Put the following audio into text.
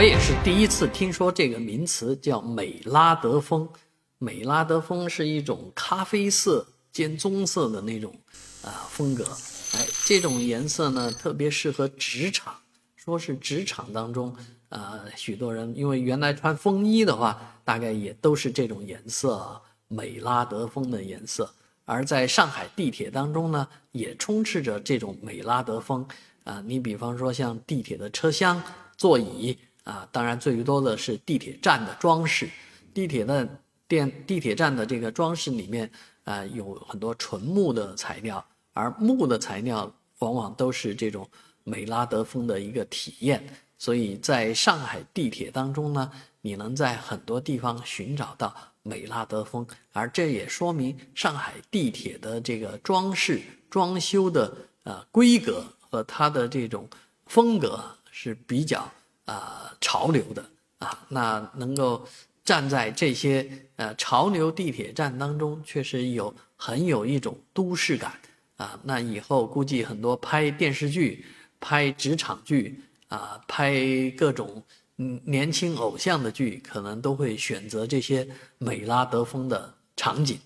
我也是第一次听说这个名词，叫美拉德风。美拉德风是一种咖啡色兼棕色的那种啊风格。哎，这种颜色呢，特别适合职场。说是职场当中，呃，许多人因为原来穿风衣的话，大概也都是这种颜色，美拉德风的颜色。而在上海地铁当中呢，也充斥着这种美拉德风。啊，你比方说像地铁的车厢、座椅啊，当然最多的是地铁站的装饰。地铁的电地铁站的这个装饰里面，啊，有很多纯木的材料，而木的材料往往都是这种。美拉德风的一个体验，所以在上海地铁当中呢，你能在很多地方寻找到美拉德风，而这也说明上海地铁的这个装饰装修的呃规格和它的这种风格是比较啊潮流的啊。那能够站在这些呃潮流地铁站当中，确实有很有一种都市感啊。那以后估计很多拍电视剧。拍职场剧啊，拍各种嗯年轻偶像的剧，可能都会选择这些美拉德风的场景。